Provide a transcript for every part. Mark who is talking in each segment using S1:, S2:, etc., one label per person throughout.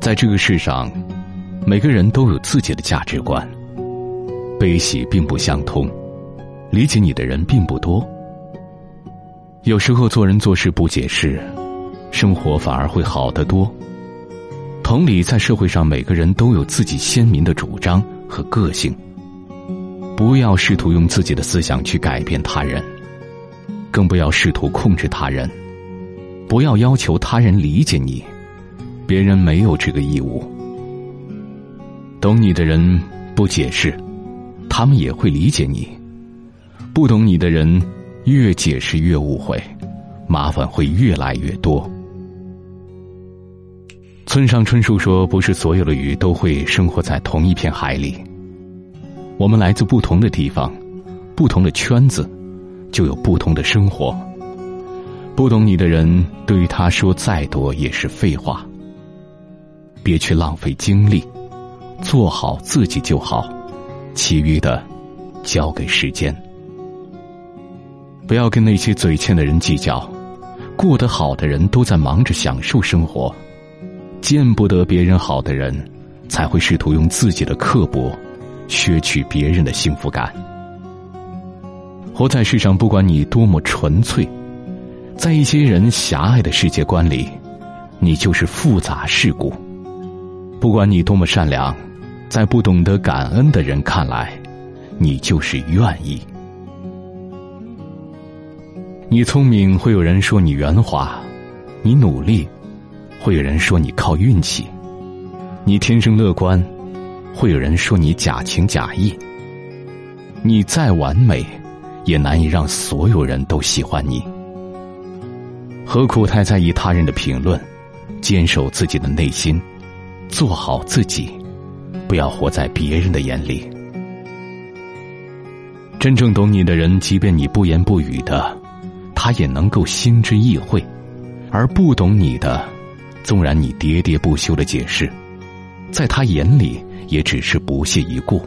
S1: 在这个世上，每个人都有自己的价值观，悲喜并不相通，理解你的人并不多。有时候做人做事不解释，生活反而会好得多。同理，在社会上，每个人都有自己鲜明的主张和个性。不要试图用自己的思想去改变他人，更不要试图控制他人。不要要求他人理解你，别人没有这个义务。懂你的人不解释，他们也会理解你；不懂你的人，越解释越误会，麻烦会越来越多。村上春树说：“不是所有的鱼都会生活在同一片海里。我们来自不同的地方，不同的圈子，就有不同的生活。不懂你的人，对于他说再多也是废话。别去浪费精力，做好自己就好，其余的交给时间。不要跟那些嘴欠的人计较，过得好的人都在忙着享受生活。”见不得别人好的人，才会试图用自己的刻薄，削去别人的幸福感。活在世上，不管你多么纯粹，在一些人狭隘的世界观里，你就是复杂世故；不管你多么善良，在不懂得感恩的人看来，你就是愿意。你聪明，会有人说你圆滑；你努力。会有人说你靠运气，你天生乐观；会有人说你假情假意。你再完美，也难以让所有人都喜欢你。何苦太在意他人的评论？坚守自己的内心，做好自己，不要活在别人的眼里。真正懂你的人，即便你不言不语的，他也能够心知意会；而不懂你的，纵然你喋喋不休的解释，在他眼里也只是不屑一顾，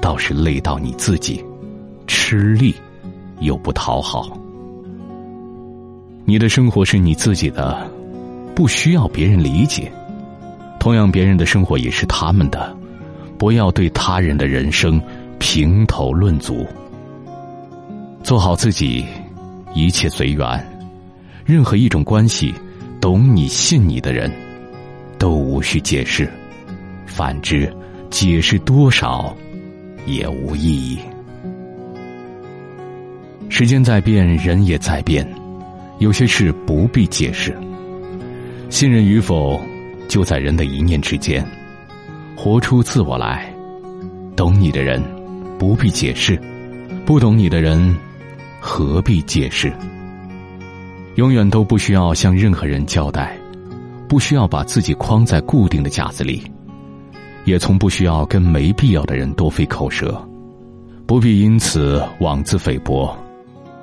S1: 倒是累到你自己，吃力又不讨好。你的生活是你自己的，不需要别人理解；同样，别人的生活也是他们的，不要对他人的人生评头论足。做好自己，一切随缘，任何一种关系。懂你、信你的人，都无需解释；反之，解释多少也无意义。时间在变，人也在变，有些事不必解释。信任与否，就在人的一念之间。活出自我来，懂你的人不必解释，不懂你的人何必解释？永远都不需要向任何人交代，不需要把自己框在固定的架子里，也从不需要跟没必要的人多费口舌，不必因此妄自菲薄，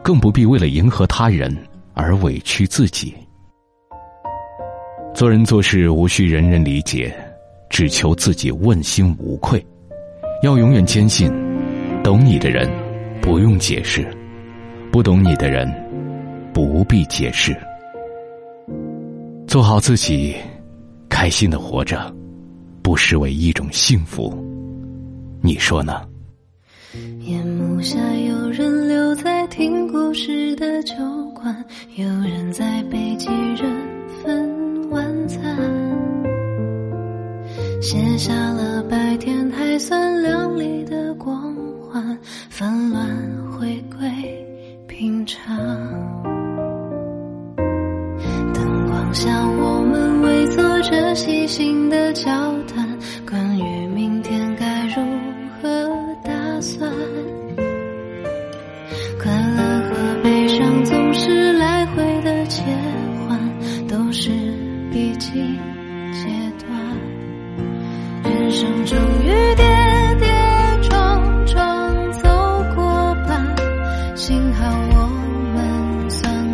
S1: 更不必为了迎合他人而委屈自己。做人做事无需人人理解，只求自己问心无愧。要永远坚信，懂你的人不用解释，不懂你的人。不必解释，做好自己，开心的活着，不失为一种幸福。你说呢？
S2: 夜幕下，有人留在听故事的酒馆，有人在被几人餐，写下了白天还算亮丽的光环，纷乱回归平常。灯光下，我们围坐着细心的交谈，我们算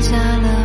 S2: 下了。